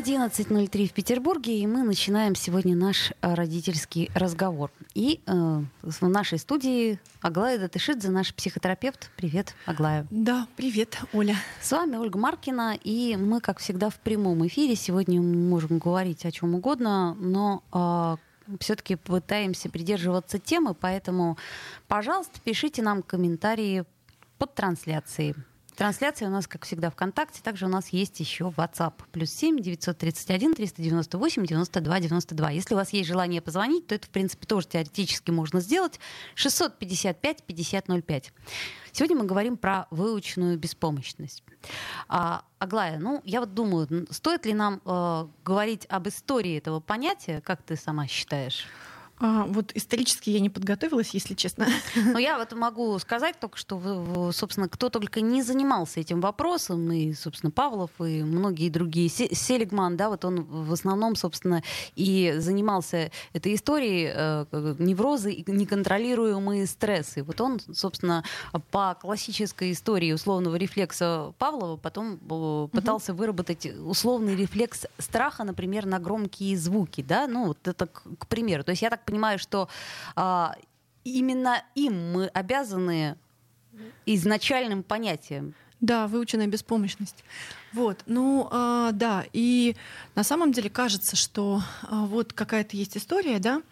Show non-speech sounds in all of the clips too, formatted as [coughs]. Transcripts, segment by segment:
11.03 в Петербурге, и мы начинаем сегодня наш э, родительский разговор. И э, в нашей студии Аглая Датышидзе, наш психотерапевт. Привет, Аглая. Да, привет, Оля. С вами Ольга Маркина, и мы, как всегда, в прямом эфире. Сегодня мы можем говорить о чем угодно, но э, все-таки пытаемся придерживаться темы, поэтому, пожалуйста, пишите нам комментарии под трансляцией. Трансляция у нас, как всегда, ВКонтакте. Также у нас есть еще WhatsApp. Плюс 7 931 398 92 92. Если у вас есть желание позвонить, то это, в принципе, тоже теоретически можно сделать. 655 5005. Сегодня мы говорим про выученную беспомощность. А, Аглая, ну, я вот думаю, стоит ли нам э, говорить об истории этого понятия, как ты сама считаешь? А, вот исторически я не подготовилась, если честно. Но я вот могу сказать только, что, собственно, кто только не занимался этим вопросом, и, собственно, Павлов, и многие другие, Селигман, да, вот он в основном, собственно, и занимался этой историей э, неврозы и неконтролируемые стрессы. Вот он, собственно, по классической истории условного рефлекса Павлова потом э, пытался угу. выработать условный рефлекс страха, например, на громкие звуки, да, ну вот это к, к примеру. То есть я так понимаю, что а, именно им мы обязаны изначальным понятием. Да, выученная беспомощность. Вот, ну а, да, и на самом деле кажется, что а, вот какая-то есть история, да,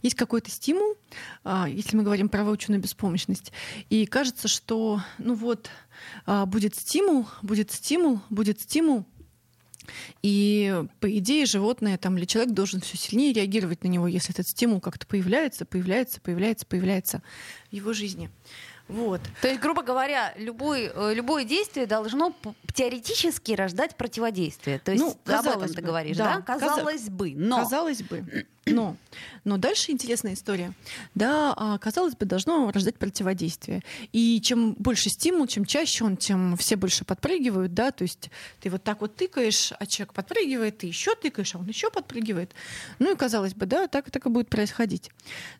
есть какой-то стимул, а, если мы говорим про выученную беспомощность, и кажется, что ну вот а, будет стимул, будет стимул, будет стимул, и, по идее, животное там, или человек должен все сильнее реагировать на него, если этот стимул как-то появляется, появляется, появляется, появляется в его жизни. Вот. То есть, грубо говоря, любой, э, любое действие должно теоретически рождать противодействие. То есть ну, об этом бы, ты говоришь, да? да? Казалось бы. Но... Казалось бы. Но, но дальше интересная история. Да, а, казалось бы, должно рождать противодействие. И чем больше стимул, чем чаще он, тем все больше подпрыгивают, да, то есть ты вот так вот тыкаешь, а человек подпрыгивает, ты еще тыкаешь, а он еще подпрыгивает. Ну и казалось бы, да, так, так и будет происходить.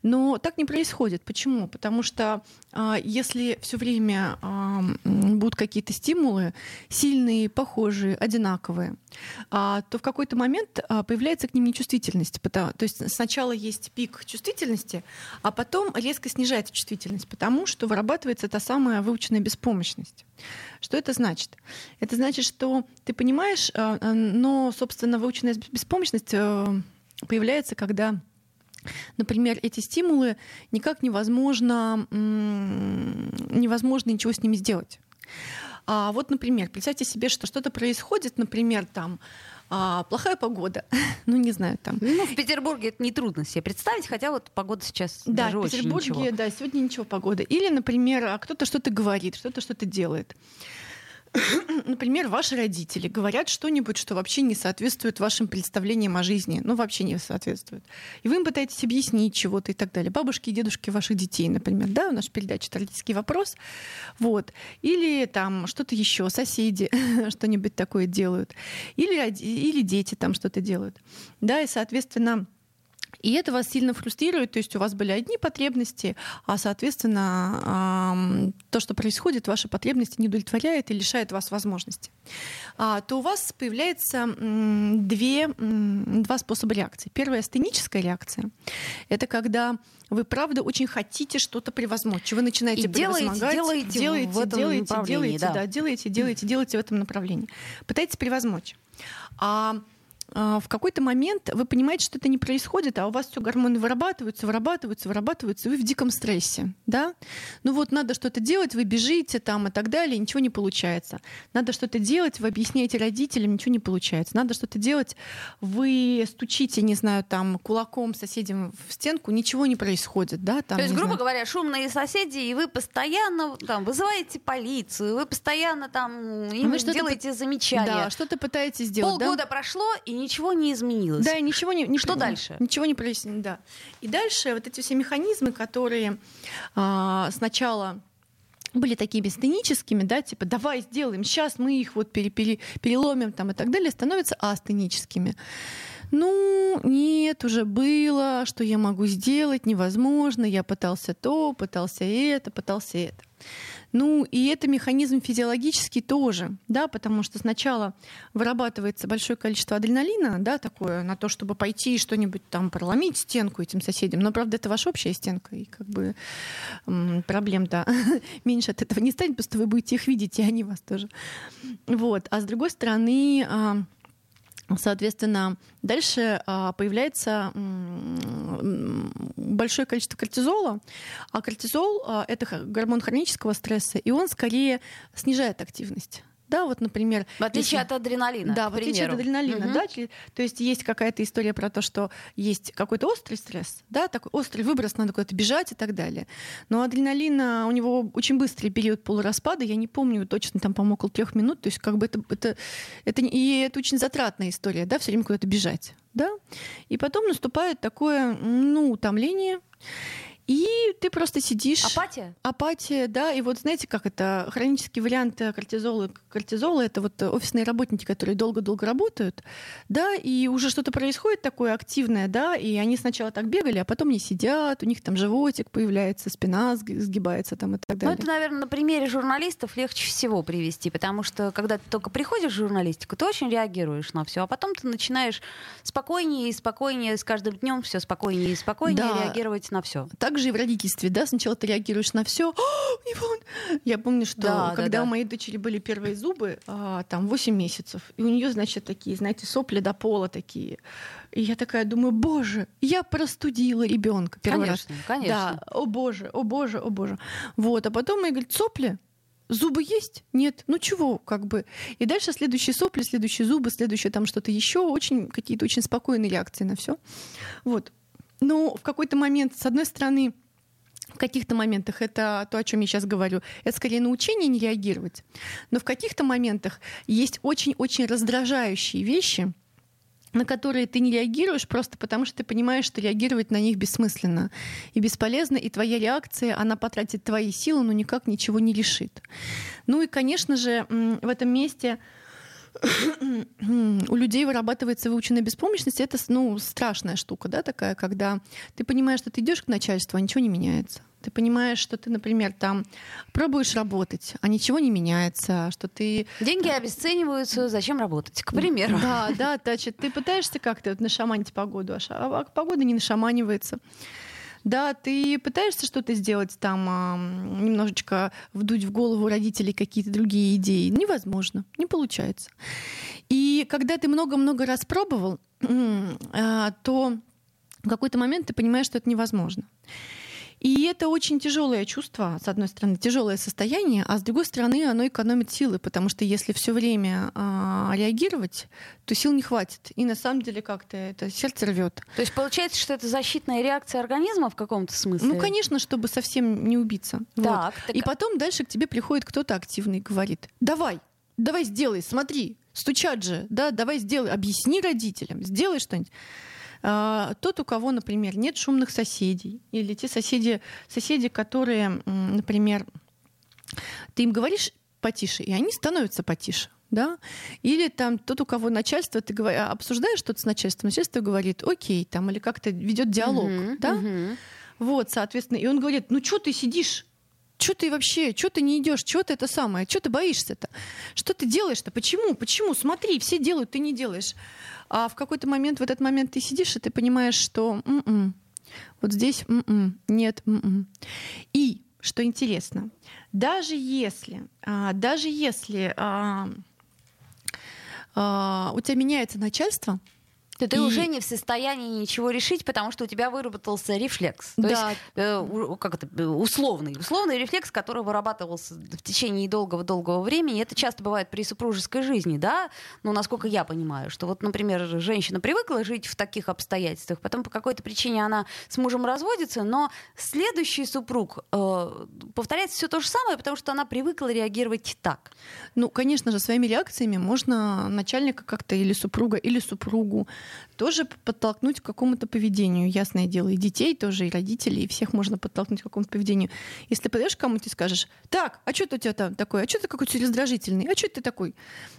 Но так не происходит. Почему? Потому что а, если все время а, будут какие-то стимулы, сильные, похожие, одинаковые, то в какой-то момент появляется к ним нечувствительность. То есть есть сначала есть пик чувствительности, а потом резко снижается чувствительность, потому что вырабатывается та самая выученная беспомощность. Что это значит? Это значит, что ты понимаешь, э, э, но, собственно, выученная беспомощность э, появляется, когда Например, эти стимулы никак невозможно, невозможно ничего с ними сделать. А вот, например, представьте себе, что что-то происходит, например, там а, плохая погода. [laughs] ну, не знаю, там. Ну, в Петербурге это нетрудно себе представить, хотя вот погода сейчас да, даже в Петербурге, очень ничего. да, сегодня ничего погода. Или, например, а кто-то что-то говорит, что-то что-то делает. Например, ваши родители говорят что-нибудь, что вообще не соответствует вашим представлениям о жизни, ну вообще не соответствует. И вы им пытаетесь объяснить чего-то и так далее. Бабушки и дедушки ваших детей, например, да, у нас передача «Родительский вопрос». Вот. Или там что-то еще, соседи [laughs] что-нибудь такое делают. Или, или дети там что-то делают. Да, и, соответственно, и это вас сильно фрустрирует, то есть у вас были одни потребности, а, соответственно, то, что происходит, ваши потребности не удовлетворяет и лишает вас возможности. А, то у вас появляется две, два способа реакции. Первая — астеническая реакция. Это когда вы, правда, очень хотите что-то превозмочь. Вы начинаете и превозмогать. Делаете, делаете, в этом делаете, делаете, да. да, делаете, делаете, делаете в этом направлении. Пытаетесь превозмочь. А, в какой-то момент вы понимаете, что это не происходит, а у вас все гормоны вырабатываются, вырабатываются, вырабатываются, и вы в диком стрессе, да? Ну вот надо что-то делать, вы бежите там и так далее, ничего не получается. Надо что-то делать, вы объясняете родителям, ничего не получается. Надо что-то делать, вы стучите, не знаю, там кулаком соседям в стенку, ничего не происходит, да? Там, То есть, грубо знаю. говоря, шумные соседи, и вы постоянно там вызываете полицию, вы постоянно там им вы делаете замечания. Да, что-то пытаетесь сделать. Полгода да? прошло, и ничего не изменилось. Да, и ничего не... не Что дальше? Ничего не прояснилось, да. И дальше вот эти все механизмы, которые а, сначала были такими стеническими, да, типа давай сделаем, сейчас мы их вот пере, пере, переломим там и так далее, становятся астеническими. Ну, нет, уже было, что я могу сделать, невозможно, я пытался то, пытался это, пытался это. Ну, и это механизм физиологический тоже, да, потому что сначала вырабатывается большое количество адреналина, да, такое, на то, чтобы пойти и что-нибудь там проломить стенку этим соседям. Но, правда, это ваша общая стенка, и как бы проблем-то [laughs] меньше от этого не станет, просто вы будете их видеть, и они вас тоже. Вот. А с другой стороны, а, Соответственно, дальше а, появляется большое количество кортизола, а кортизол а, это гормон хронического стресса, и он скорее снижает активность. Да, вот, например... В отличие если... от адреналина. Да, в отличие от адреналина, угу. да. То есть есть какая-то история про то, что есть какой-то острый стресс, да, такой острый выброс, надо куда-то бежать и так далее. Но адреналина, у него очень быстрый период полураспада, я не помню точно, там, по-моему, около трех минут, то есть как бы это, это, это, и это очень затратная история, да, все время куда-то бежать, да. И потом наступает такое, ну, утомление, и ты просто сидишь. Апатия? Апатия, да. И вот знаете, как это хронический вариант кортизола. Кортизола это вот офисные работники, которые долго-долго работают, да, и уже что-то происходит такое активное, да, и они сначала так бегали, а потом не сидят, у них там животик появляется, спина сгибается там и так далее. Ну, это, наверное, на примере журналистов легче всего привести, потому что когда ты только приходишь в журналистику, ты очень реагируешь на все, а потом ты начинаешь спокойнее и спокойнее, с каждым днем все спокойнее и спокойнее да. реагировать на все. Так же и в родительстве, да, сначала ты реагируешь на все. [gasps] Я помню, что да, когда да, да. у моей дочери были первые зубы, а, там 8 месяцев, и у нее, значит, такие, знаете, сопли до пола такие. И я такая думаю, боже, я простудила ребенка первый конечно, раз. Конечно. Да, о боже, о боже, о боже. Вот, а потом я говорю, сопли, зубы есть? Нет. Ну чего, как бы. И дальше следующие сопли, следующие зубы, следующее там что-то еще. Очень какие-то очень спокойные реакции на все. Вот. Но в какой-то момент, с одной стороны, в каких-то моментах это то, о чем я сейчас говорю, это скорее научение не реагировать. Но в каких-то моментах есть очень-очень раздражающие вещи, на которые ты не реагируешь просто потому, что ты понимаешь, что реагировать на них бессмысленно и бесполезно, и твоя реакция, она потратит твои силы, но никак ничего не решит. Ну и, конечно же, в этом месте у людей вырабатывается выученная беспомощность. Это ну, страшная штука, да, такая, когда ты понимаешь, что ты идешь к начальству, а ничего не меняется. Ты понимаешь, что ты, например, там пробуешь работать, а ничего не меняется, что ты... Деньги обесцениваются, зачем работать, к примеру. Да, да, значит, ты пытаешься как-то вот нашаманить погоду, а, а погода не нашаманивается. Да, ты пытаешься что-то сделать там, немножечко вдуть в голову родителей какие-то другие идеи. Невозможно, не получается. И когда ты много-много раз пробовал, а, то в какой-то момент ты понимаешь, что это невозможно. И это очень тяжелое чувство, с одной стороны, тяжелое состояние, а с другой стороны, оно экономит силы, потому что если все время а, реагировать, то сил не хватит. И на самом деле как-то это сердце рвет. То есть получается, что это защитная реакция организма в каком-то смысле? Ну, конечно, чтобы совсем не убиться. Так, вот. так... И потом дальше к тебе приходит кто-то активный и говорит: давай, давай сделай, смотри, стучат же, да, давай сделай, объясни родителям, сделай что-нибудь. А, тот, у кого, например, нет шумных соседей, или те соседи, соседи, которые, например, ты им говоришь потише, и они становятся потише. Да? Или там тот, у кого начальство, ты говор... обсуждаешь что-то с начальством, начальство говорит, окей, там, или как-то ведет диалог, uh-huh, да? Uh-huh. Вот, соответственно, и он говорит, ну что ты сидишь? Что ты вообще, что ты не идешь, что ты это самое, что ты боишься-то? Что ты делаешь-то? Почему? Почему? Смотри, все делают, ты не делаешь. А в какой-то момент, в этот момент ты сидишь, и ты понимаешь, что м-м, вот здесь м-м, нет. М-м. И что интересно, даже если, а, даже если а, а, у тебя меняется начальство, То ты И- уже не в состоянии ничего решить, потому что у тебя выработался рефлекс. То Да. есть, э, как это, э, условный. Условный рефлекс, который вырабатывался в течение долгого-долгого времени. Это часто бывает при супружеской жизни, да? Ну, насколько я понимаю, что вот, например, женщина привыкла жить в таких обстоятельствах, потом по какой-то причине она с мужем разводится, но следующий супруг э, повторяет все то же самое, потому что она привыкла реагировать так. Ну, конечно же, своими реакциями можно начальника как-то или супруга, или супругу тоже подтолкнуть к какому-то поведению. Ясное дело, и детей тоже, и родителей, и всех можно подтолкнуть к какому-то поведению. Если подойдешь к кому-то и скажешь, так, а что это у тебя там такое? А что ты какой-то раздражительный? А что ты такой?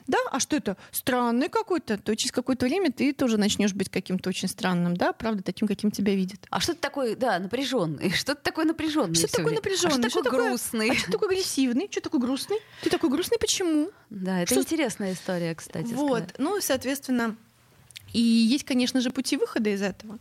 Да, а что это? Странный какой-то. То через какое-то время ты тоже начнешь быть каким-то очень странным, да, правда, таким, каким тебя видят. А [laughs] что ты такой, да, напряженный? Что ты такой напряженный? Что ты время? напряженный? А что такой грустный? А что такой агрессивный? Что такой грустный? Ты такой грустный почему? Да, это Что- интересная история, кстати. Вот, сказать. ну соответственно, и есть, конечно же, пути выхода из этого.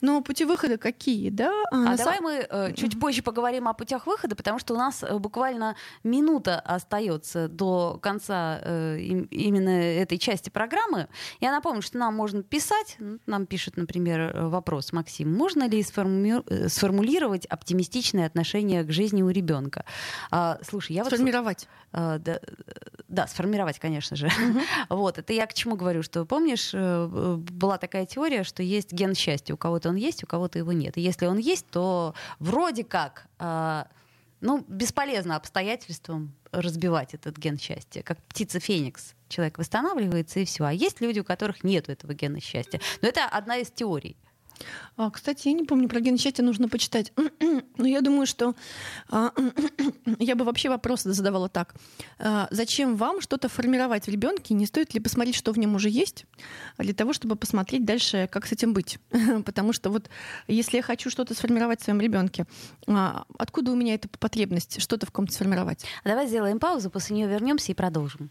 Но пути выхода какие, да? А на давай сам- мы э, чуть позже поговорим о путях выхода, потому что у нас э, буквально минута остается до конца э, им- именно этой части программы. Я напомню, что нам можно писать. Нам пишет, например, э, вопрос Максим: можно ли сформи- э, сформулировать оптимистичное отношение к жизни у ребенка? А, слушай, я вот сформировать. А, да, да, сформировать, конечно же. [laughs] Вот, это я к чему говорю, что помнишь, была такая теория, что есть ген счастья. У кого-то он есть, у кого-то его нет. И если он есть, то вроде как, а, ну, бесполезно обстоятельствам разбивать этот ген счастья. Как птица Феникс. Человек восстанавливается и все. А есть люди, у которых нет этого гена счастья. Но это одна из теорий. А, кстати, я не помню, про ген счастья нужно почитать. [clears throat] Но я думаю, что а, [clears throat] я бы вообще вопрос задавала так. А, Зачем вам что-то формировать в ребенке? Не стоит ли посмотреть, что в нем уже есть, для того, чтобы посмотреть дальше, как с этим быть? [laughs] Потому что вот если я хочу что-то сформировать в своем ребенке, откуда у меня эта потребность что-то в ком-то сформировать? Давай сделаем паузу, после нее вернемся и продолжим.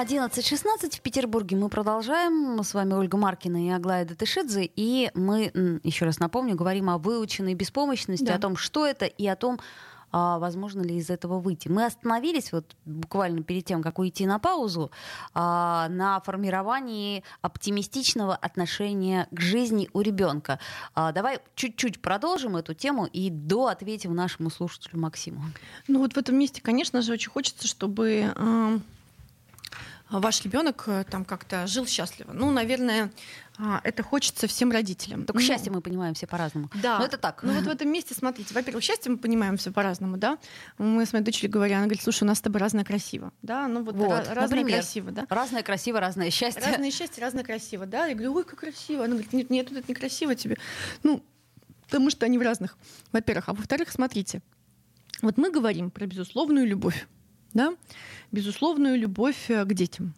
11.16 в Петербурге. Мы продолжаем. С вами Ольга Маркина и Аглая Датышидзе. И мы, еще раз напомню, говорим о выученной беспомощности, Да. о том, что это, и о том, а, возможно ли из этого выйти. Мы остановились вот буквально перед тем, как уйти на паузу, а, на формировании оптимистичного отношения к жизни у ребенка. А, Давай чуть-чуть продолжим эту тему и до ответим нашему слушателю Максиму. Ну вот в этом месте, конечно же, очень хочется, чтобы ваш ребенок э, там как-то жил счастливо. Ну, наверное, а, это хочется всем родителям. Только Ну, счастье мы понимаем все по-разному. Да. Но это так. Ну вот в этом месте, смотрите, во-первых, счастье мы понимаем все по-разному, да. Мы с моей дочерью говорим, она говорит, слушай, у нас с тобой разное красиво, да, ну вот, Вот, ра- разное например. красиво, да. Разное красиво, разное счастье. Разное счастье, разное красиво, да. Я говорю, ой, как красиво. Она говорит, нет, нет, тут это некрасиво тебе. Ну, потому что они в разных, во-первых. А во-вторых, смотрите, вот мы говорим про безусловную любовь, да, безусловную любовь э, к детям.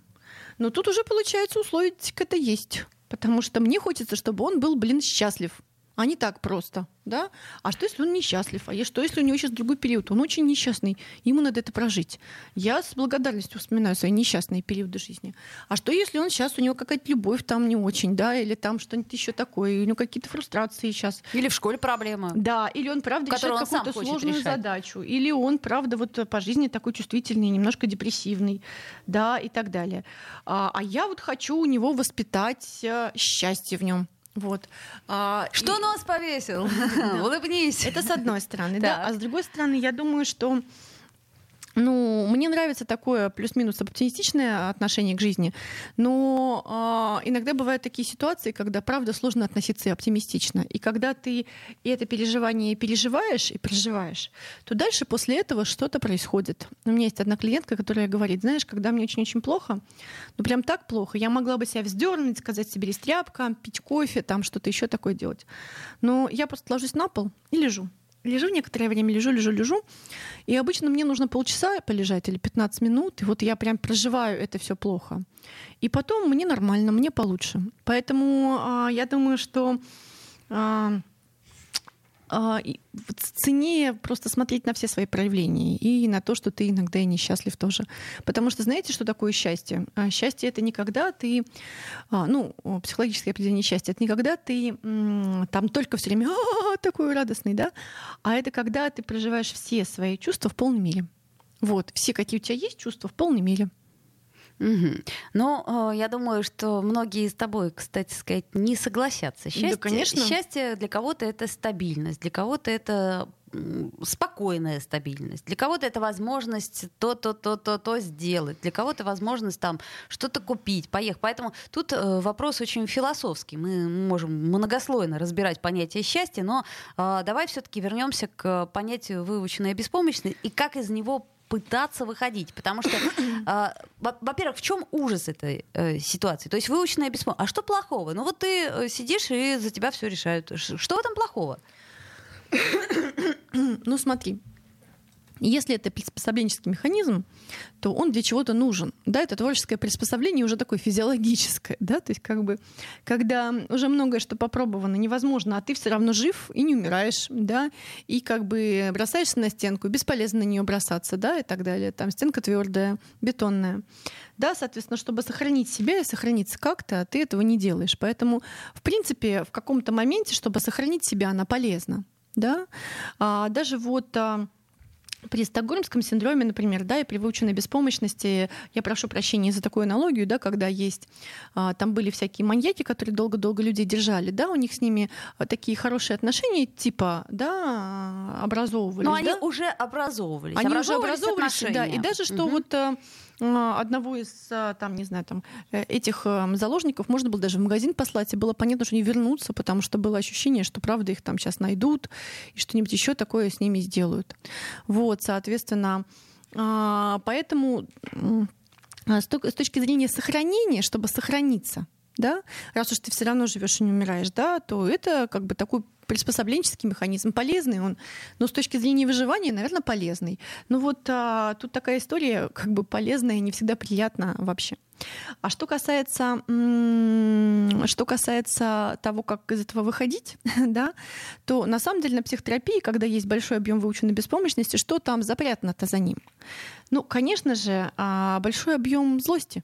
Но тут уже, получается, условить это есть. Потому что мне хочется, чтобы он был, блин, счастлив. А не так просто, да? А что, если он несчастлив? А что, если у него сейчас другой период? Он очень несчастный, ему надо это прожить. Я с благодарностью вспоминаю свои несчастные периоды жизни. А что, если он сейчас, у него какая-то любовь там не очень, да, или там что-нибудь еще такое, у него какие-то фрустрации сейчас. Или в школе проблемы. Да, или он правда решает какую-то сложную решать. задачу, или он правда вот э, по жизни такой чувствительный, немножко депрессивный, да, и так далее. А, а я вот хочу у него воспитать э, счастье в нем. Вот. А, Что и- нос повесил? [laughs] Улыбнись. Это с одной стороны, да. А с другой стороны, я думаю, что ну, мне нравится такое плюс-минус оптимистичное отношение к жизни, но а, иногда бывают такие ситуации, когда, правда, сложно относиться и оптимистично. И когда ты это переживание переживаешь и проживаешь, то дальше после этого что-то происходит. У меня есть одна клиентка, которая говорит, знаешь, когда мне очень-очень плохо, ну прям так плохо, я могла бы себя вздернуть, сказать себе «Есть тряпка, пить кофе, там что-то еще такое делать. Но я просто ложусь на пол и лежу. Лежу некоторое время, лежу, лежу, лежу. И обычно мне нужно полчаса полежать или 15 минут. И вот я прям проживаю это все плохо. И потом мне нормально, мне получше. Поэтому а, я думаю, что а, а, ценнее просто смотреть на все свои проявления и на то, что ты иногда и несчастлив тоже. Потому что знаете, что такое счастье? А, счастье это не когда ты, а, ну, психологическое определение счастья, это не когда ты там только все время такой радостный, да, а это когда ты проживаешь все свои чувства в полной мере. Вот, все, какие у тебя есть чувства, в полной мере. Угу. Ну, я думаю, что многие с тобой, кстати сказать, не согласятся. Счастье, да, конечно. счастье для кого-то это стабильность, для кого-то это спокойная стабильность. Для кого-то это возможность то, то, то, то, то сделать. Для кого-то возможность там что-то купить, поехать. Поэтому тут э, вопрос очень философский. Мы можем многослойно разбирать понятие счастья, но э, давай все-таки вернемся к понятию выученная беспомощность и как из него пытаться выходить. Потому что, [coughs] э, во-первых, в чем ужас этой э, ситуации? То есть выученная беспомощность. А что плохого? Ну вот ты э, сидишь, и за тебя все решают. Что в этом плохого? [coughs] ну смотри, если это приспособленческий механизм, то он для чего-то нужен. Да, это творческое приспособление уже такое физиологическое, да, то есть как бы, когда уже многое что попробовано невозможно, а ты все равно жив и не умираешь, да, и как бы бросаешься на стенку, бесполезно на нее бросаться, да, и так далее. Там стенка твердая, бетонная. Да, соответственно, чтобы сохранить себя и сохраниться как-то, ты этого не делаешь. Поэтому, в принципе, в каком-то моменте, чтобы сохранить себя, она полезна. Да? А, даже вот а, при стокгольмском синдроме, например, да, и при выученной беспомощности, я прошу прощения за такую аналогию, да, когда есть, а, там были всякие маньяки, которые долго-долго людей держали, да, у них с ними а, такие хорошие отношения, типа, да, образовывались. Но да? они уже образовывались. Они образовывались уже образовывались, да, и даже что угу. вот а, одного из, там, не знаю, там, э, этих эм, заложников можно было даже в магазин послать, и было понятно, что они вернутся, потому что было ощущение, что, правда, их там сейчас найдут, и что-нибудь еще такое с ними сделают. Вот, соответственно, а, поэтому с точки зрения сохранения, чтобы сохраниться, да, раз уж ты все равно живешь и не умираешь, да, то это как бы такой приспособленческий механизм полезный он, но с точки зрения выживания, наверное, полезный. Но вот а, тут такая история как бы полезная, не всегда приятна вообще. А что касается, что касается того, как из этого выходить, [laughs] да, то на самом деле на психотерапии, когда есть большой объем выученной беспомощности, что там запрятано-то за ним? Ну, конечно же, а, большой объем злости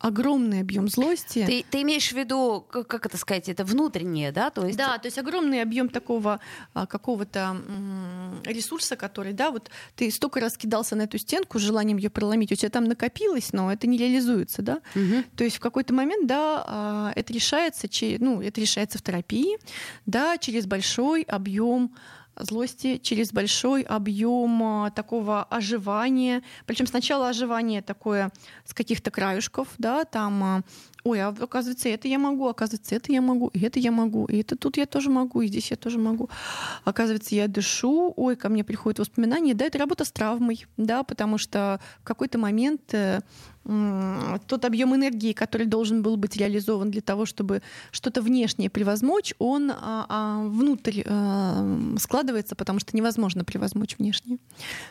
огромный объем злости. Ты, ты имеешь в виду, как, как это сказать, это внутреннее, да? То есть... Да, то есть огромный объем такого а, какого-то ресурса, который, да, вот ты столько раз кидался на эту стенку с желанием ее проломить, у тебя там накопилось, но это не реализуется, да? Угу. То есть в какой-то момент, да, а, это решается, ну, это решается в терапии, да, через большой объем злости через большой объем а, такого оживания. Причем сначала оживание такое с каких-то краюшков, да, там, а, ой, а оказывается, это я могу, оказывается, это я могу, и это я могу, и это тут я тоже могу, и здесь я тоже могу. Оказывается, я дышу, ой, ко мне приходят воспоминания, да, это работа с травмой, да, потому что в какой-то момент э, тот объем энергии, который должен был быть реализован для того, чтобы что-то внешнее превозмочь, он а, а, внутрь а, складывается, потому что невозможно превозмочь внешнее.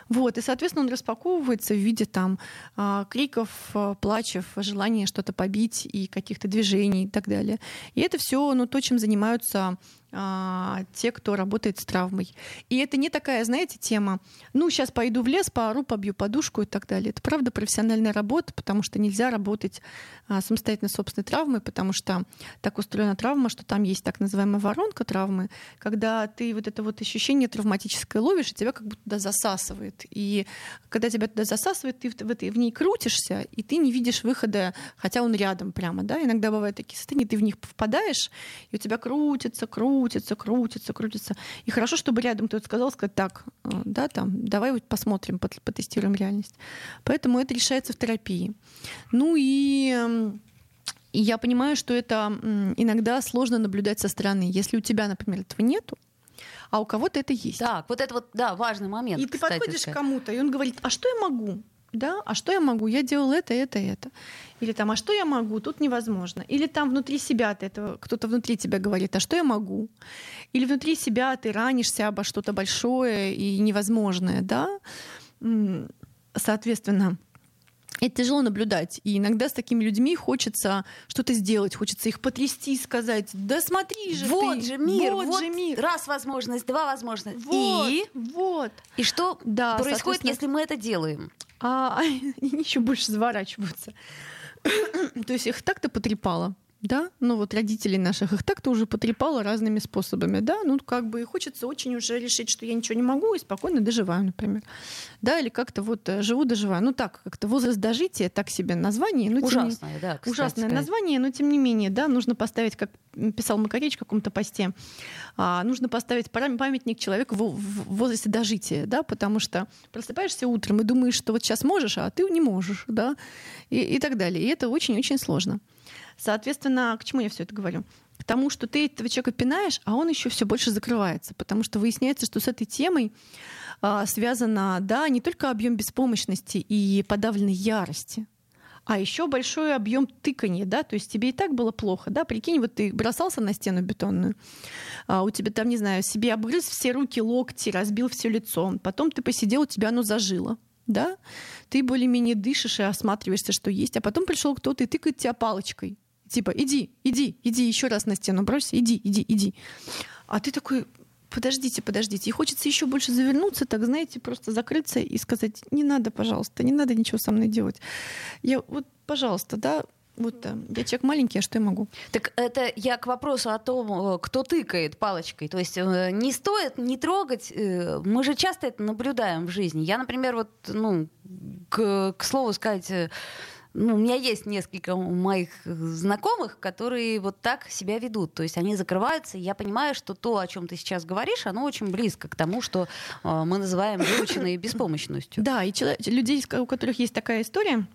Вот, и, соответственно, он распаковывается в виде там а, криков, а, плачев, желания что-то побить и каких-то движений и так далее. И это все, ну, то, чем занимаются а, те, кто работает с травмой. И это не такая, знаете, тема, ну, сейчас пойду в лес, поору, побью подушку и так далее. Это правда профессиональная работа, потому что нельзя работать а, самостоятельно с собственной травмой, потому что так устроена травма, что там есть так называемая воронка травмы, когда ты вот это вот ощущение травматическое ловишь, и тебя как будто туда засасывает. И когда тебя туда засасывает, ты в, в, в ней крутишься, и ты не видишь выхода, хотя он рядом прямо, да, иногда бывают такие состояния, ты в них впадаешь, и у тебя крутится, крутится, крутится, крутится, крутится. И хорошо, чтобы рядом кто-то сказал, сказать, так, э, да, там, давай вот посмотрим, потестируем реальность. Поэтому это решается в терапии. Ну и эм, и я понимаю, что это иногда сложно наблюдать со стороны. Если у тебя, например, этого нету, а у кого-то это есть. Так, вот это вот, да, важный момент. И ты подходишь к кому-то, и он говорит, а что я могу? Да, а что я могу? Я делал это, это, это. Или там, а что я могу? Тут невозможно. Или там внутри себя ты этого, кто-то внутри тебя говорит, а что я могу? Или внутри себя ты ранишься обо что-то большое и невозможное, да? Соответственно, это тяжело наблюдать. И иногда с такими людьми хочется что-то сделать, хочется их потрясти, сказать, да смотри же Вот ты, же мир, вот, вот же мир. раз возможность, два возможность. Вот, И, вот. и что Да, происходит, если мы это делаем? А [laughs] они еще больше заворачиваются. [clears throat] То есть их так-то потрепало. Да, ну вот родителей наших их так-то уже потрепало разными способами, да, ну как бы и хочется очень уже решить, что я ничего не могу и спокойно доживаю, например, да, или как-то вот э, живу, доживаю, ну так, как-то возраст дожития, так себе название, ну, тем не- Ужасное, да, кстати ужасное сказать. название, но тем не менее, да, нужно поставить, как писал Макаревич в каком-то посте, а, нужно поставить памятник человеку в, в возрасте дожития, да, потому что просыпаешься утром и думаешь, что вот сейчас можешь, а ты не можешь, да, и, и так далее. И это очень-очень сложно. Соответственно, к чему я все это говорю? К тому, что ты этого человека пинаешь, а он еще все больше закрывается, потому что выясняется, что с этой темой а, связано, да, не только объем беспомощности и подавленной ярости, а еще большой объем тыкания, да, то есть тебе и так было плохо, да, прикинь, вот ты бросался на стену бетонную, а у тебя там, не знаю, себе обгрыз все руки, локти, разбил все лицо, потом ты посидел, у тебя оно зажило, да, ты более-менее дышишь и осматриваешься, что есть, а потом пришел кто-то и тыкает тебя палочкой, типа, иди, иди, иди еще раз на стену бросься, иди, иди, иди. А ты такой, подождите, подождите. И хочется еще больше завернуться, так, знаете, просто закрыться и сказать, не надо, пожалуйста, не надо ничего со мной делать. Я вот, пожалуйста, да, вот э, я человек маленький, а что я могу? Так это я к вопросу о том, э, кто тыкает палочкой. То есть э, не стоит не трогать. э, Мы же часто это наблюдаем в жизни. Я, например, вот, ну, к, к слову сказать, ну, у меня есть несколько моих знакомых, которые вот так себя ведут. То есть они закрываются, и я понимаю, что то, о чем ты сейчас говоришь, оно очень близко к тому, что э, мы называем выученной беспомощностью. Да, и людей, у которых есть такая история,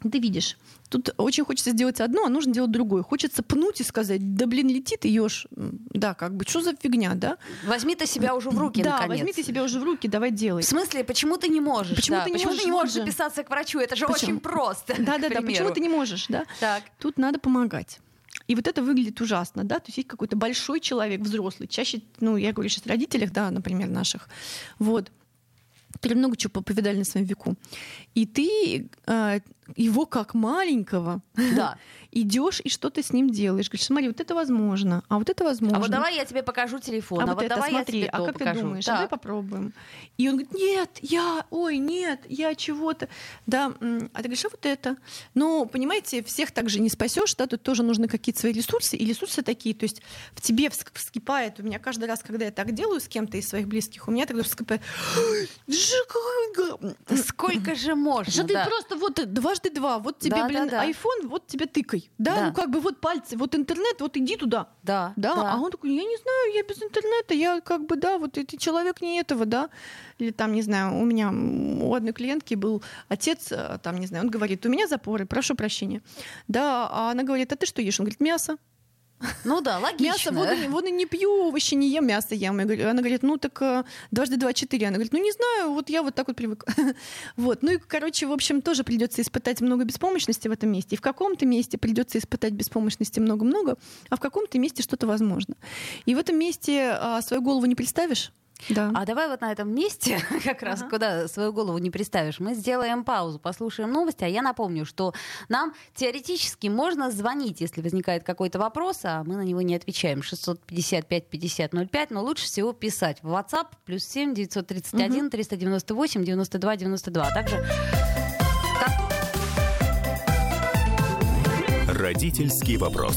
ты видишь, тут очень хочется сделать одно, а нужно делать другое. Хочется пнуть и сказать, да блин, лети ты ешь. Да, как бы, что за фигня, да? Возьми ты себя уже в руки, да, наконец. возьми ты себя уже в руки, давай делай. В смысле, почему ты не можешь? Почему Да, ты не почему можешь? ты не можешь записаться к врачу? Это же Почему? очень просто. Да, к да, да. Почему ты не можешь, да? Так. Тут надо помогать. И вот это выглядит ужасно, да, то есть есть какой-то большой человек, взрослый, чаще, ну, я говорю сейчас о родителях, да, например, наших, вот, которые много чего повидали на своем веку. И ты э, его как маленького Да. [laughs] идешь и что-то с ним делаешь. Говоришь, смотри, вот это возможно, а вот это возможно. А вот давай я тебе покажу телефон, А а, вот вот это давай смотри, я тебе а как покажу. ты думаешь? Так. А давай попробуем. И он говорит, нет, я, ой, нет, я чего-то. Да, а ты говоришь, а вот это. Но, понимаете, всех также не спасешь, да, тут тоже нужны какие-то свои ресурсы, и ресурсы такие, то есть в тебе вск- вскипает, у меня каждый раз, когда я так делаю с кем-то из своих близких, у меня тогда вскипает, «Жека, Сколько же можно? что ты да. просто вот дважды два, вот тебе, Да, блин, да, да. iPhone, вот тебе тыкай. Да? Да. ну как бы вот пальцы, вот интернет, вот иди туда. Да, Да, а он такой, я не знаю, я без интернета, я как бы, да, вот ты человек не этого, да. Или там, не знаю, у меня, у одной клиентки был отец, э, там, не знаю, он говорит, у меня запоры, прошу прощения. Да, а она говорит, а ты что ешь? Он говорит, мясо. Ну да, логично. Мясо, воду, воду не пью, овощи не ем, мясо ем. Я говорю- Она говорит, ну так э, дважды два четыре. Она говорит, ну не знаю, вот я вот так вот привык. [laughs] Вот, ну и, короче, в общем, тоже придется испытать много беспомощности в этом месте. И в каком-то месте придется испытать беспомощности много-много, а в каком-то месте что-то возможно. И в этом месте а, свою голову не представишь. Да. А давай вот на этом месте, [laughs] как раз Ага. куда свою голову не приставишь, мы сделаем паузу, послушаем новости, а я напомню, что нам теоретически можно звонить, если возникает какой-то вопрос, а мы на него не отвечаем. 655 50 05, но лучше всего писать в WhatsApp плюс 7 931 398 92 92. А также Родительский вопрос.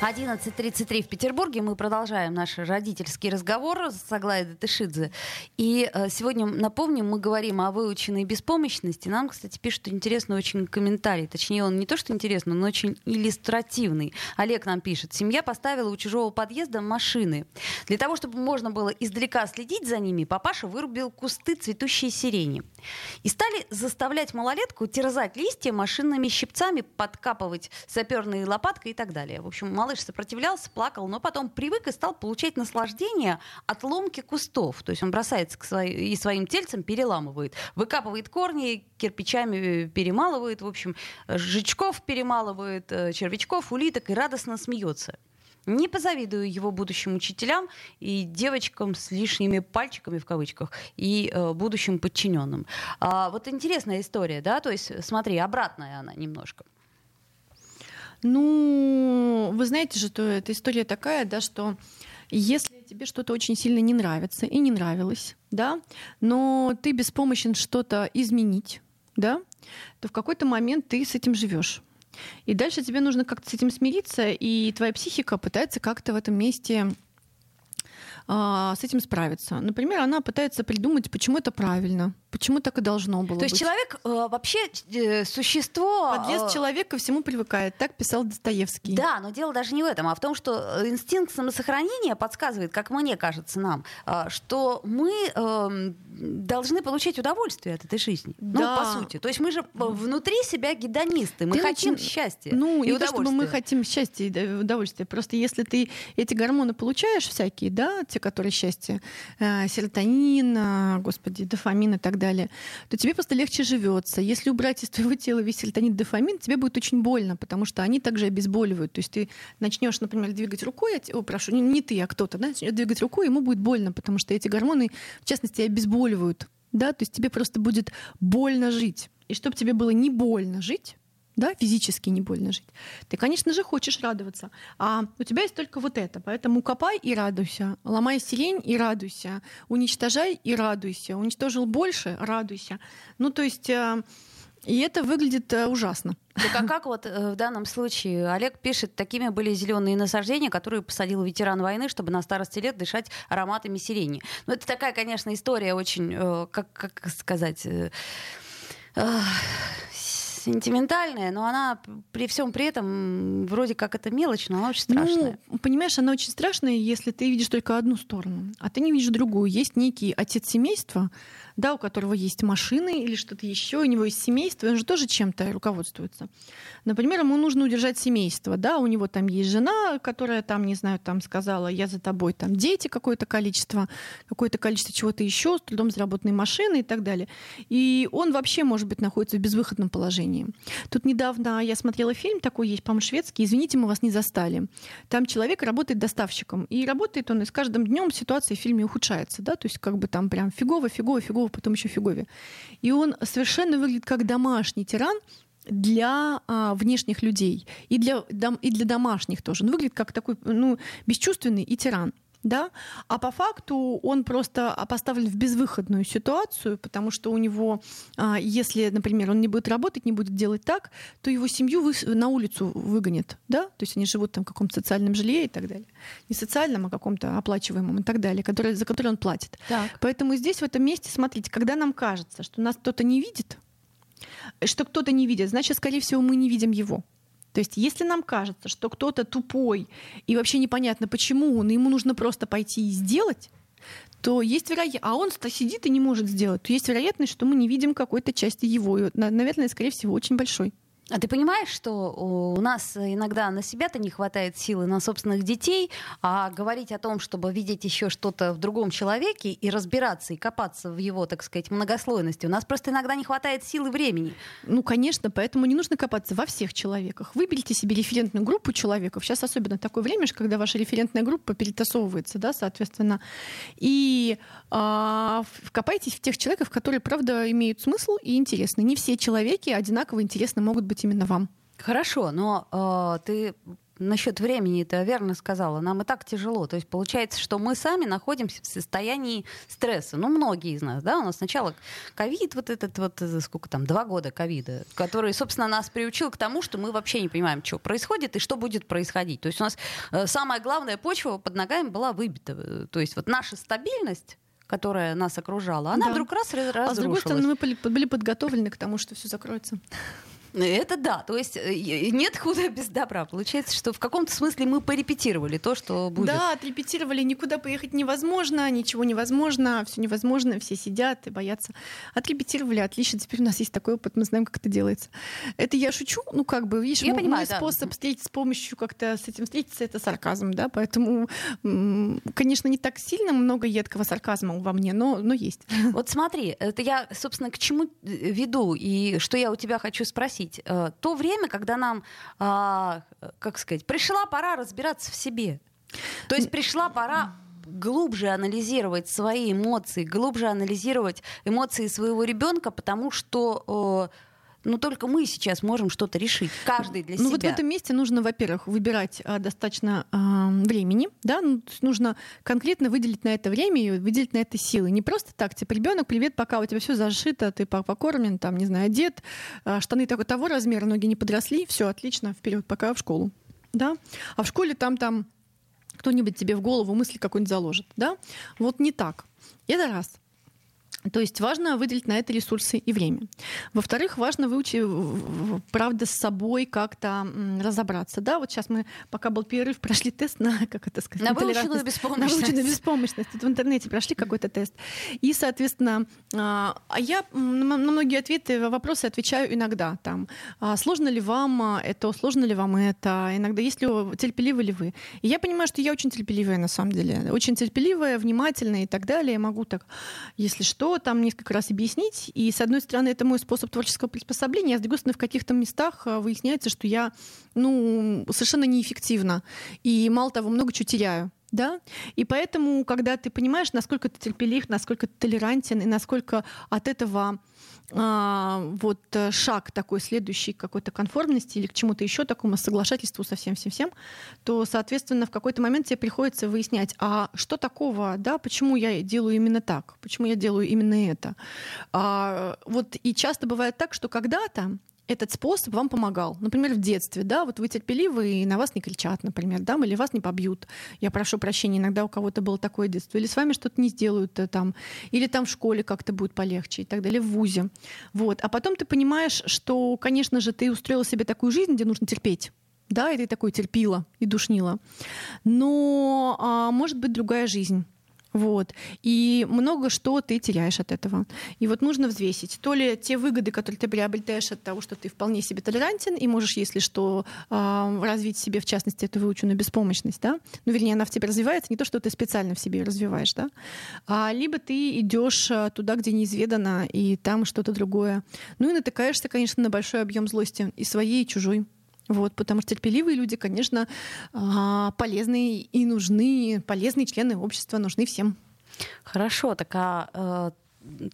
11.33 в Петербурге. Мы продолжаем наш родительский разговор с Аглаей Датышидзе. И э, сегодня, напомним, мы говорим о выученной беспомощности. Нам, кстати, пишут интересный очень комментарий. Точнее, он не то, что интересный, но очень иллюстративный. Олег нам пишет. Семья поставила у чужого подъезда машины. Для того, чтобы можно было издалека следить за ними, папаша вырубил кусты цветущей сирени. И стали заставлять малолетку терзать листья машинными щипцами, подкапывать саперной лопаткой и так далее. В общем, малыш сопротивлялся, плакал, но потом привык и стал получать наслаждение от ломки кустов. То есть он бросается к своей, и своим тельцем переламывает, выкапывает корни, кирпичами перемалывает, в общем, жучков перемалывает, э, червячков, улиток и радостно смеется. Не позавидую его будущим учителям и девочкам с лишними пальчиками в кавычках и э, будущим подчиненным. А, вот интересная история, да, то есть смотри, обратная она немножко. Ну, вы знаете же, что эта история такая, да, что если тебе что-то очень сильно не нравится и не нравилось, да, но ты беспомощен что-то изменить, да, то в какой-то момент ты с этим живешь. И дальше тебе нужно как-то с этим смириться, и твоя психика пытается как-то в этом месте а, с этим справиться. Например, она пытается придумать, почему это правильно, почему так и должно было То есть быть. человек э, вообще э, существо... Подлез э, человек ко всему привыкает. Так писал Достоевский. Да, но дело даже не в этом, а в том, что инстинкт самосохранения подсказывает, как мне кажется нам, э, что мы э, должны получать удовольствие от этой жизни. Ну, Да. по сути. То есть мы же внутри себя гедонисты, мы Ты хотим начи- счастья Ну, и не то, чтобы мы хотим счастья и удовольствия. Просто если ты эти гормоны получаешь всякие, да, те, которые счастье, э, серотонин, э, господи, дофамин и так далее, то тебе просто легче живется. Если убрать из твоего тела весь серотонин, дофамин, тебе будет очень больно, потому что они также обезболивают. То есть ты начнешь, например, двигать рукой, а о, прошу, не, не ты, а кто-то, да, начнет двигать рукой, ему будет больно, потому что эти гормоны, в частности, обезболивают. Да, то есть тебе просто будет больно жить. И чтобы тебе было не больно жить, да, физически не больно жить. Ты, конечно же, хочешь радоваться. А у тебя есть только вот это. Поэтому копай и радуйся. Ломай сирень и радуйся. Уничтожай и радуйся. Уничтожил больше — радуйся. Ну, то есть... э, И это выглядит э, ужасно. Так а как вот э, в данном случае Олег пишет, такими были зеленые насаждения, которые посадил ветеран войны, чтобы на старости лет дышать ароматами сирени. Ну, это такая, конечно, история очень, как, как сказать, сентиментальная, но она при всем при этом вроде как это мелочь, но она очень страшная. Ну, понимаешь, она очень страшная, если ты видишь только одну сторону, а ты не видишь другую. Есть некий отец семейства, да, у которого есть машины или что-то еще, у него есть семейство, он же тоже чем-то руководствуется. Например, ему нужно удержать семейство, да, у него там есть жена, которая там, не знаю, там сказала, я за тобой, там дети какое-то количество, какое-то количество чего-то еще, с трудом заработанной машины и так далее. И он вообще, может быть, находится в безвыходном положении. Тут недавно я смотрела фильм такой есть, по-моему, шведский, «Извините, мы вас не застали». Там человек работает доставщиком, и работает он, и с каждым днем ситуация в фильме ухудшается, да, то есть как бы там прям фигово, фигово, фигово, потом еще фиговее. И он совершенно выглядит как домашний тиран, для а, внешних людей и для, дом, и для домашних тоже. Он выглядит как такой ну, бесчувственный и тиран. Да? А по факту он просто а, поставлен в безвыходную ситуацию, потому что у него, а, если, например, он не будет работать, не будет делать так, то его семью на улицу выгонят. Да? То есть они живут там в каком-то социальном жилье и так далее. Не социальном, а каком-то оплачиваемом и так далее, который, за который он платит. Так. Поэтому здесь, в этом месте, смотрите, когда нам кажется, что нас кто-то не видит, что кто-то не видит, значит, скорее всего, мы не видим его. То есть, если нам кажется, что кто-то тупой и вообще непонятно почему и ему нужно просто пойти и сделать, то есть вероятность, а он сидит и не может сделать, то есть вероятность, что мы не видим какой-то части его. Наверное, скорее всего, очень большой. А ты понимаешь, что у нас иногда на себя-то не хватает силы, на собственных детей, а говорить о том, чтобы видеть еще что-то в другом человеке и разбираться, и копаться в его, так сказать, многослойности, у нас просто иногда не хватает силы времени. Ну, конечно, поэтому не нужно копаться во всех человеках. Выберите себе референтную группу человеков. Сейчас особенно такое время, когда ваша референтная группа перетасовывается, да, соответственно. И в- копайтесь в тех человеков, которые, правда, имеют смысл и интересны. Не все человеки одинаково интересны могут быть именно вам. Хорошо, но э, ты насчет времени это верно сказала. Нам и так тяжело. То есть получается, что мы сами находимся в состоянии стресса. Ну, многие из нас, да, у нас сначала ковид, вот этот вот, э, сколько там, два года ковида, который, собственно, нас приучил к тому, что мы вообще не понимаем, что происходит и что будет происходить. То есть у нас э, самая главная почва под ногами была выбита. То есть вот наша стабильность которая нас окружала, она Да. вдруг раз раз- А с другой разрушилась. стороны, мы были подготовлены к тому, что все закроется. Это да, то есть э, нет худа без добра. Получается, что в каком-то смысле мы порепетировали то, что будет. Да, отрепетировали, никуда поехать невозможно, ничего невозможно, все невозможно, все сидят и боятся. Отрепетировали, отлично, теперь у нас есть такой опыт, мы знаем, как это делается. Это я шучу, ну как бы, видишь, я мой, понимаю, мой да. способ встретить с помощью как-то с этим встретиться, это сарказм, да, поэтому, конечно, не так сильно много едкого сарказма во мне, но, но есть. Вот смотри, это я, собственно, к чему веду и что я у тебя хочу спросить. Э, То время, когда нам, а, как сказать, пришла пора разбираться в себе. То есть пришла пора глубже анализировать свои эмоции, глубже анализировать эмоции своего ребенка, потому что э, ну только мы сейчас можем что-то решить, каждый для ну себя. вот в этом месте нужно, во-первых, выбирать а, достаточно а, времени, да, ну, нужно конкретно выделить на это время и выделить на это силы. Не просто так, типа, ребенок, привет, пока у тебя все зашито, ты по- покормлен, там, не знаю, одет, а, штаны такого, того размера, ноги не подросли, все отлично, вперед, пока в школу, да. А в школе там там кто-нибудь тебе в голову мысли какой-нибудь заложит, да. Вот не так. Это раз. То есть важно выделить на это ресурсы и время. Во-вторых, важно выучить, правда, с собой как-то разобраться. Да, вот сейчас мы, пока был перерыв, [laughs] прошли тест на, как это сказать, На выученную беспомощность. На выученную беспомощность. Это в интернете прошли какой-то тест. И, соответственно, а а я на многие ответы, вопросы отвечаю иногда. Там, а, сложно ли вам а, это, сложно ли вам это, иногда есть ли вы- терпеливы ли вы. И я понимаю, что я очень терпеливая на самом деле. Очень терпеливая, внимательная и так далее. Я могу так, если что, там несколько раз объяснить. И, с одной стороны, это мой способ творческого приспособления, а с другой стороны, в каких-то местах а, выясняется, что я ну, совершенно неэффективна. И, мало того, много чего теряю. Да? И поэтому, когда ты понимаешь, насколько ты терпелив, насколько ты толерантен, и насколько от этого а, вот э, шаг такой следующий какой-то конформности или к чему-то еще такому соглашательству со всем всем всем, то, соответственно, в какой-то момент тебе приходится выяснять, а что такого, да, почему я делаю именно так, почему я делаю именно это. А, вот и часто бывает так, что когда-то этот способ вам помогал. Например, в детстве, да, вот вы терпеливы и на вас не кричат, например, да, или вас не побьют. Я прошу прощения, иногда у кого-то было такое детство. Или с вами что-то не сделают э, там, или там в школе как-то будет полегче и так далее, в ВУЗе. Вот. А потом ты понимаешь, что, конечно же, ты устроила себе такую жизнь, где нужно терпеть. Да, и ты такой терпила и душнила. Но а, может быть другая жизнь. Вот. И много что ты теряешь от этого. И вот нужно взвесить. То ли те выгоды, которые ты приобретаешь от того, что ты вполне себе толерантен и можешь, если что, развить себе, в частности, эту выученную беспомощность, да? Ну, вернее, она в тебе развивается, не то, что ты специально в себе развиваешь, да? А, либо ты идешь а, туда, где неизведано, и там что-то другое. Ну и натыкаешься, конечно, на большой объем злости и своей, и чужой. Вот, потому что терпеливые люди, конечно, а, полезные и нужны, полезные члены общества нужны всем. Хорошо, так а э,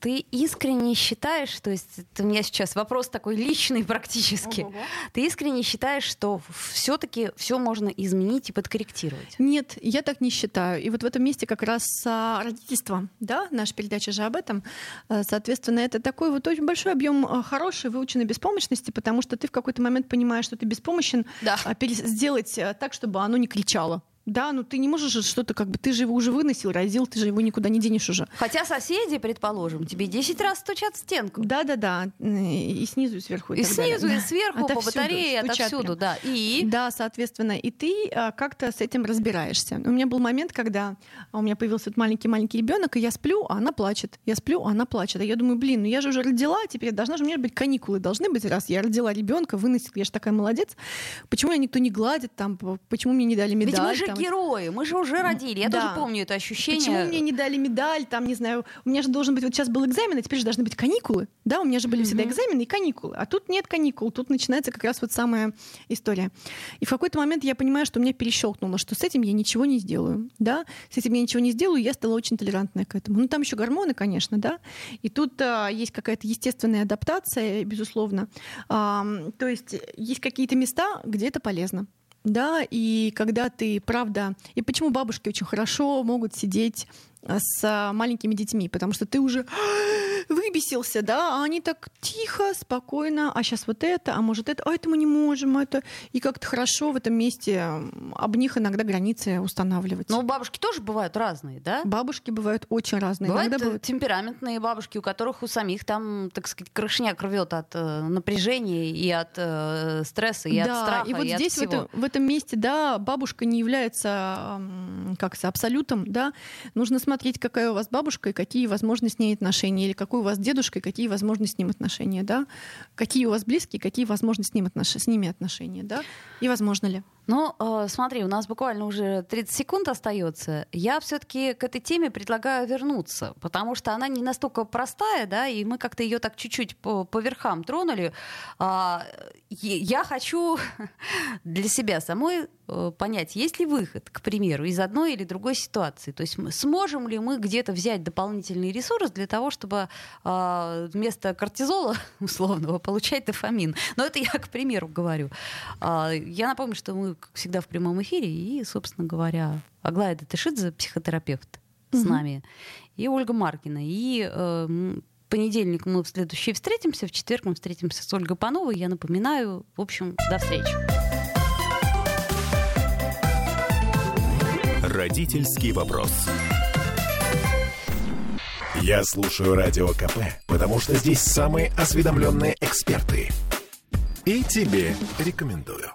ты искренне считаешь, то есть это у меня сейчас вопрос такой личный практически, ты искренне считаешь, что все-таки все можно изменить и подкорректировать? Нет, я так не считаю. И вот в этом месте как раз а, родительство, да, наша передача же об этом. А, Соответственно, это такой вот очень большой объем а, хорошей выученной беспомощности, потому что ты в какой-то момент понимаешь, что ты беспомощен, Да. сделать так, чтобы оно не кричало. Да, ну ты не можешь же что-то как бы, ты же его уже выносил, родил, ты же его никуда не денешь уже. Хотя соседи, предположим, тебе 10 раз стучат в стенку. Да-да-да, и снизу, и сверху. И далее. снизу, и Да. сверху, по Отовсюду батарее, стучат отовсюду, прям. да. И Да, соответственно, и ты а, как-то с этим разбираешься. У меня был момент, когда у меня появился вот маленький-маленький ребенок, и я сплю, а она плачет. Я сплю, а она плачет. А я думаю, блин, ну я же уже родила, теперь должна же у меня быть каникулы. Должны быть, раз я родила ребенка, выносила, я же такая молодец. Почему меня никто не гладит там? Почему мне не дали медаль? ведь мы же? Герои, мы же уже родили. Я Да. тоже помню это ощущение. Почему мне не дали медаль, там, не знаю, у меня же должен быть, вот сейчас был экзамен, а теперь же должны быть каникулы, да, у меня же были всегда Мгм. экзамены и каникулы, а тут нет каникул, тут начинается как раз вот самая история. И в какой-то момент я понимаю, что меня перещелкнуло, что с этим я ничего не сделаю, да, с этим я ничего не сделаю, я стала очень толерантная к этому. Ну, там еще гормоны, конечно, да, и тут а, есть какая-то естественная адаптация, безусловно. Ам, то есть есть какие-то места, где это полезно. Да, и когда ты, правда, и почему бабушки очень хорошо могут сидеть с а, маленькими детьми, потому что ты уже «А, вы выбесился, да, а они так тихо, спокойно, а сейчас вот это, а может это, а это мы не можем, а это... И как-то хорошо в этом месте об них иногда границы устанавливать. Но бабушки тоже бывают разные, да? Бабушки бывают очень разные. Бывают иногда бывают... темпераментные бабушки, у которых у самих там, так сказать, крышняк рвет от э, напряжения и от э, стресса, и да, от страха, и вот и здесь от всего. В, этом, в этом месте, да, бабушка не является, как то абсолютом, да. Нужно смотреть, какая у вас бабушка и какие возможны с ней отношения, или какой у вас дедушка и какие возможны с ним отношения, да. Какие у вас близкие, какие возможны с, ним отнош... с ними отношения, да, и возможно ли. Ну, э, смотри, у нас буквально уже 30 секунд остается. Я все-таки к этой теме предлагаю вернуться, потому что она не настолько простая, да, и мы как-то ее так чуть-чуть по, по верхам тронули. А, я хочу [laughs] для себя самой э, понять, есть ли выход, к примеру, из одной или другой ситуации. То есть сможем ли мы где-то взять дополнительный ресурс для того, чтобы а, вместо кортизола [laughs] условного получать дофамин. Но это я к примеру говорю. А, я напомню, что мы как всегда, в прямом эфире. И, собственно говоря, Аглая Датышидзе, психотерапевт, с нами, и Ольга Маркина. И э, понедельник мы в следующий встретимся, в четверг мы встретимся с Ольгой Пановой. Я напоминаю, в общем, до встречи. Родительский вопрос. Я слушаю радио КП, потому что здесь самые осведомленные эксперты. И тебе рекомендую.